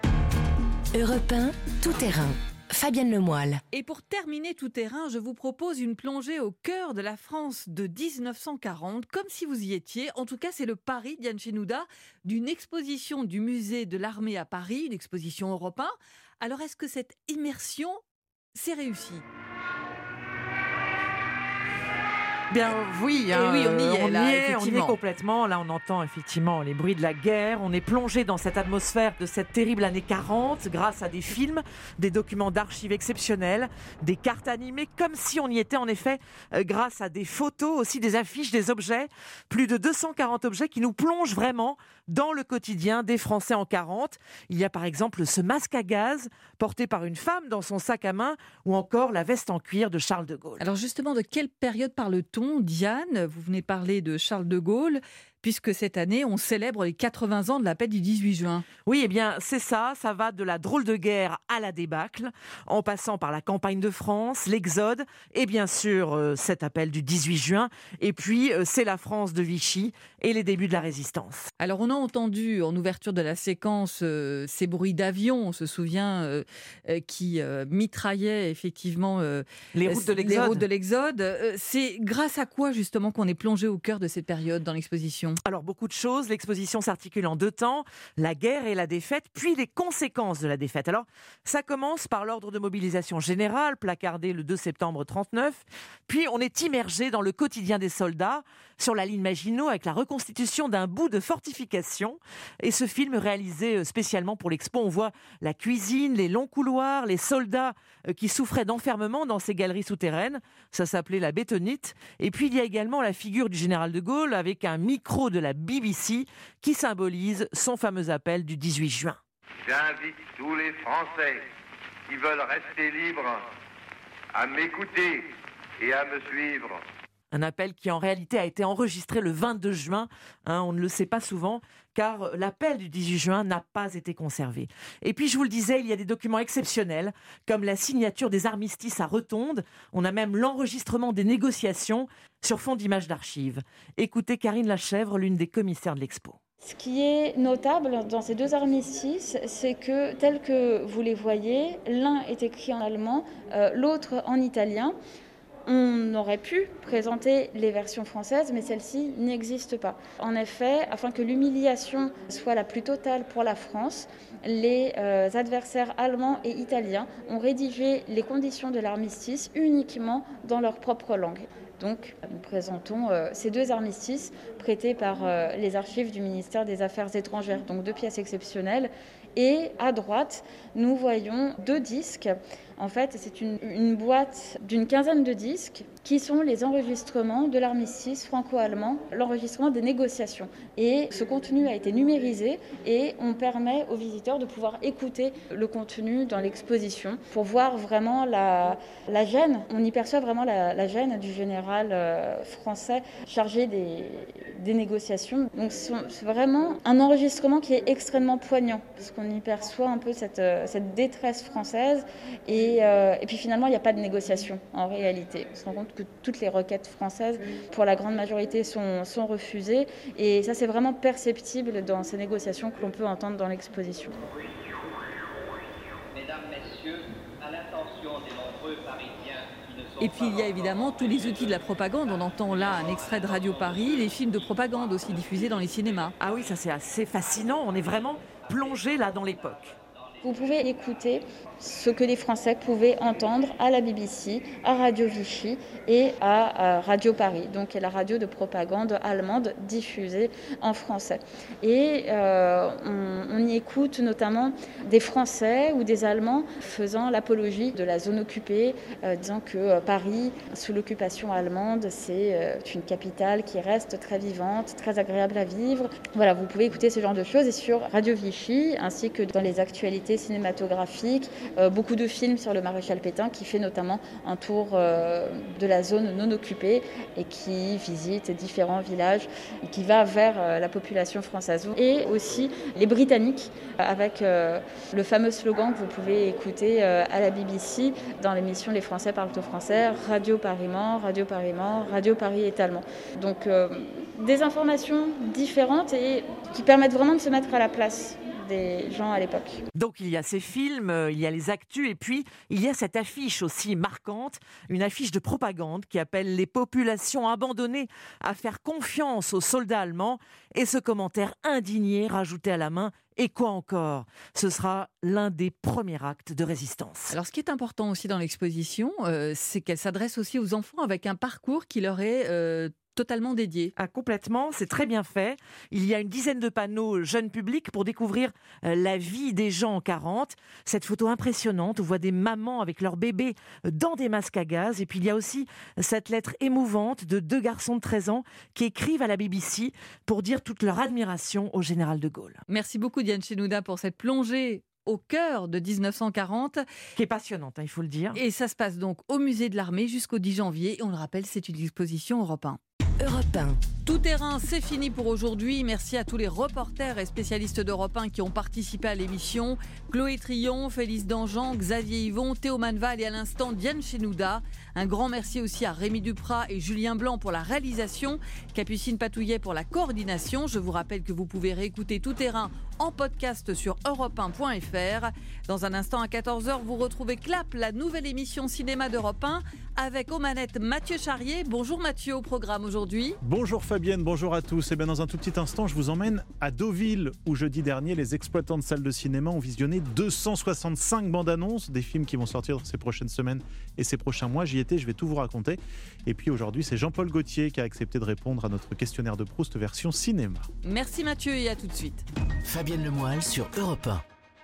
Europe 1, tout terrain. Fabienne Lemoyle. Et pour terminer tout terrain, je vous propose une plongée au cœur de la France de 1940, comme si vous y étiez. En tout cas, c'est le pari Diane Chenouda d'une exposition du musée de l'armée à Paris, une exposition européenne. Alors, est-ce que cette immersion s'est réussie? Bien oui, oui, on y est, on, là, y est on y est complètement. Là, on entend effectivement les bruits de la guerre. On est plongé dans cette atmosphère de cette terrible année 40 grâce à des films, des documents d'archives exceptionnels, des cartes animées, comme si on y était en effet euh, grâce à des photos, aussi des affiches, des objets. Plus de 240 objets qui nous plongent vraiment dans le quotidien des Français en 40. Il y a par exemple ce masque à gaz porté par une femme dans son sac à main ou encore la veste en cuir de Charles de Gaulle. Alors justement, de quelle période parle-t-on, Diane Vous venez parler de Charles de Gaulle puisque cette année, on célèbre les 80 ans de la paix du 18 juin. Oui, eh bien, c'est ça. Ça va de la drôle de guerre à la débâcle, en passant par la campagne de France, l'exode, et bien sûr, euh, cet appel du 18 juin. Et puis, euh, c'est la France de Vichy et les débuts de la résistance. Alors, on a entendu en ouverture de la séquence euh, ces bruits d'avions, on se souvient, qui mitraillaient effectivement les routes de l'exode. c'est grâce à quoi, justement, qu'on est plongé au cœur de cette période dans l'exposition? Alors beaucoup de choses. L'exposition s'articule en deux temps, la guerre et la défaite, puis les conséquences de la défaite. Alors ça commence par l'ordre de mobilisation générale, placardé le 2 septembre 39, puis on est immergé dans le quotidien des soldats sur la ligne Maginot avec la reconstitution d'un bout de fortification. Et ce film réalisé euh, spécialement pour l'expo, on voit la cuisine, les longs couloirs, les soldats euh, qui souffraient d'enfermement dans ces galeries souterraines. Ça s'appelait la bétonite. Et puis il y a également la figure du général de Gaulle avec un micro de la BBC qui symbolise son fameux appel du 18 juin. J'invite tous les Français qui veulent rester libres à m'écouter et à me suivre. Un appel qui en réalité a été enregistré le 22 juin. Hein, on ne le sait pas souvent car l'appel du 18 juin n'a pas été conservé. Et puis je vous le disais, il y a des documents exceptionnels comme la signature des armistices à Rotonde. On a même l'enregistrement des négociations sur fond d'images d'archives. Écoutez Karine Lachèvre, l'une des commissaires de l'expo. Ce qui est notable dans ces deux armistices, c'est que, tel que vous les voyez, l'un est écrit en allemand, euh, l'autre en italien on aurait pu présenter les versions françaises, mais celle-ci n'existe pas. En effet, afin que l'humiliation soit la plus totale pour la France, les euh, adversaires allemands et italiens ont rédigé les conditions de l'armistice uniquement dans leur propre langue. Donc, nous présentons euh, ces deux armistices prêtés par euh, les archives du ministère des Affaires étrangères, donc deux pièces exceptionnelles. Et à droite, nous voyons deux disques en fait, c'est une, boîte d'une quinzaine de disques qui sont les enregistrements de l'armistice franco-allemand, l'enregistrement des négociations. Et ce contenu a été numérisé et on permet aux visiteurs de pouvoir écouter le contenu dans l'exposition pour voir vraiment la, gêne. On y perçoit vraiment la, gêne du général euh, français chargé des, des négociations. Donc c'est vraiment un enregistrement qui est extrêmement poignant parce qu'on y perçoit un peu cette, euh, cette détresse française et Et, euh, et puis finalement, il n'y a pas de négociation en réalité. On se rend compte que toutes les requêtes françaises, pour la grande majorité, sont, sont refusées. Et ça, c'est vraiment perceptible dans ces négociations que l'on peut entendre dans l'exposition. Mesdames, Messieurs, à l'attention des nombreux Parisiens et puis il y a évidemment tous les outils de la propagande. On entend là un extrait de Radio Paris, les films de propagande aussi diffusés dans les cinémas. Ah oui, ça c'est assez fascinant. On est vraiment plongé là dans l'époque. Vous pouvez écouter ce que les Français pouvaient entendre à la BBC, à Radio Vichy et à, Radio Paris, donc la radio de propagande allemande diffusée en français. Et euh, on, y écoute notamment des Français ou des Allemands faisant l'apologie de la zone occupée, euh, disant que euh, Paris, sous l'occupation allemande, c'est une capitale qui reste très vivante, très agréable à vivre. Voilà, vous pouvez écouter ce genre de choses et sur Radio Vichy, ainsi que dans les actualités cinématographiques, euh, beaucoup de films sur le maréchal Pétain qui fait notamment un tour euh, de la zone non occupée et qui visite différents villages, et qui va vers euh, la population française. Et aussi les Britanniques avec le fameux slogan que vous pouvez écouter à la BBC dans l'émission Les Français parlent au français, Radio Paris Mans, Radio Paris Mans, Radio Paris est allemand. Donc des informations différentes et qui permettent vraiment de se mettre à la place des gens à l'époque. Donc il y a ces films, euh, il y a les actus et puis il y a cette affiche aussi marquante, une affiche de propagande qui appelle les populations abandonnées à faire confiance aux soldats allemands et ce commentaire indigné rajouté à la main et quoi encore? Ce sera l'un des premiers actes de résistance. Alors ce qui est important aussi dans l'exposition, euh, c'est qu'elle s'adresse aussi aux enfants avec un parcours qui leur est euh, totalement dédié. Ah, complètement, c'est très bien fait. Il y a une dizaine de panneaux jeunes publics pour découvrir euh, la vie des gens en 40. Cette photo impressionnante, on voit des mamans avec leurs bébés dans des masques à gaz. Et puis il y a aussi cette lettre émouvante de deux garçons de 13 ans qui écrivent à la BBC pour dire toute leur admiration au général de Gaulle. Merci beaucoup Diane Chenouda pour cette plongée au cœur de 1940. Qui est passionnante, hein, il faut le dire. Et ça se passe donc au musée de l'armée jusqu'au 10 janvier. Et on le rappelle, c'est une exposition Europe 1. Europe 1. Tout terrain, c'est fini pour aujourd'hui. Merci à tous les reporters et spécialistes d'Europe 1 qui ont participé à l'émission. Chloé Trion, Félix Dangean, Xavier Yvon, Théo Manval et à l'instant Diane Chenouda. Un grand merci aussi à Rémi Duprat et Julien Blanc pour la réalisation, Capucine Patouillet pour la coordination. Je vous rappelle que vous pouvez réécouter Tout terrain en podcast sur europe1.fr. Dans un instant à 14h, vous retrouvez Clap, la nouvelle émission cinéma d'Europe 1 avec aux manettes Mathieu Charrier. Bonjour Mathieu au programme aujourd'hui. Bonjour Fabienne, bonjour à tous. Et eh bien dans un tout petit instant, je vous emmène à Deauville où jeudi dernier, les exploitants de salles de cinéma ont visionné 265 bandes annonces des films qui vont sortir ces prochaines semaines et ces prochains mois. J'y étais, je vais tout vous raconter. Et puis aujourd'hui, c'est Jean-Paul Gaultier qui a accepté de répondre à notre questionnaire de Proust version cinéma. Merci Mathieu et à tout de suite. Fabienne Lemoyle sur Europe 1.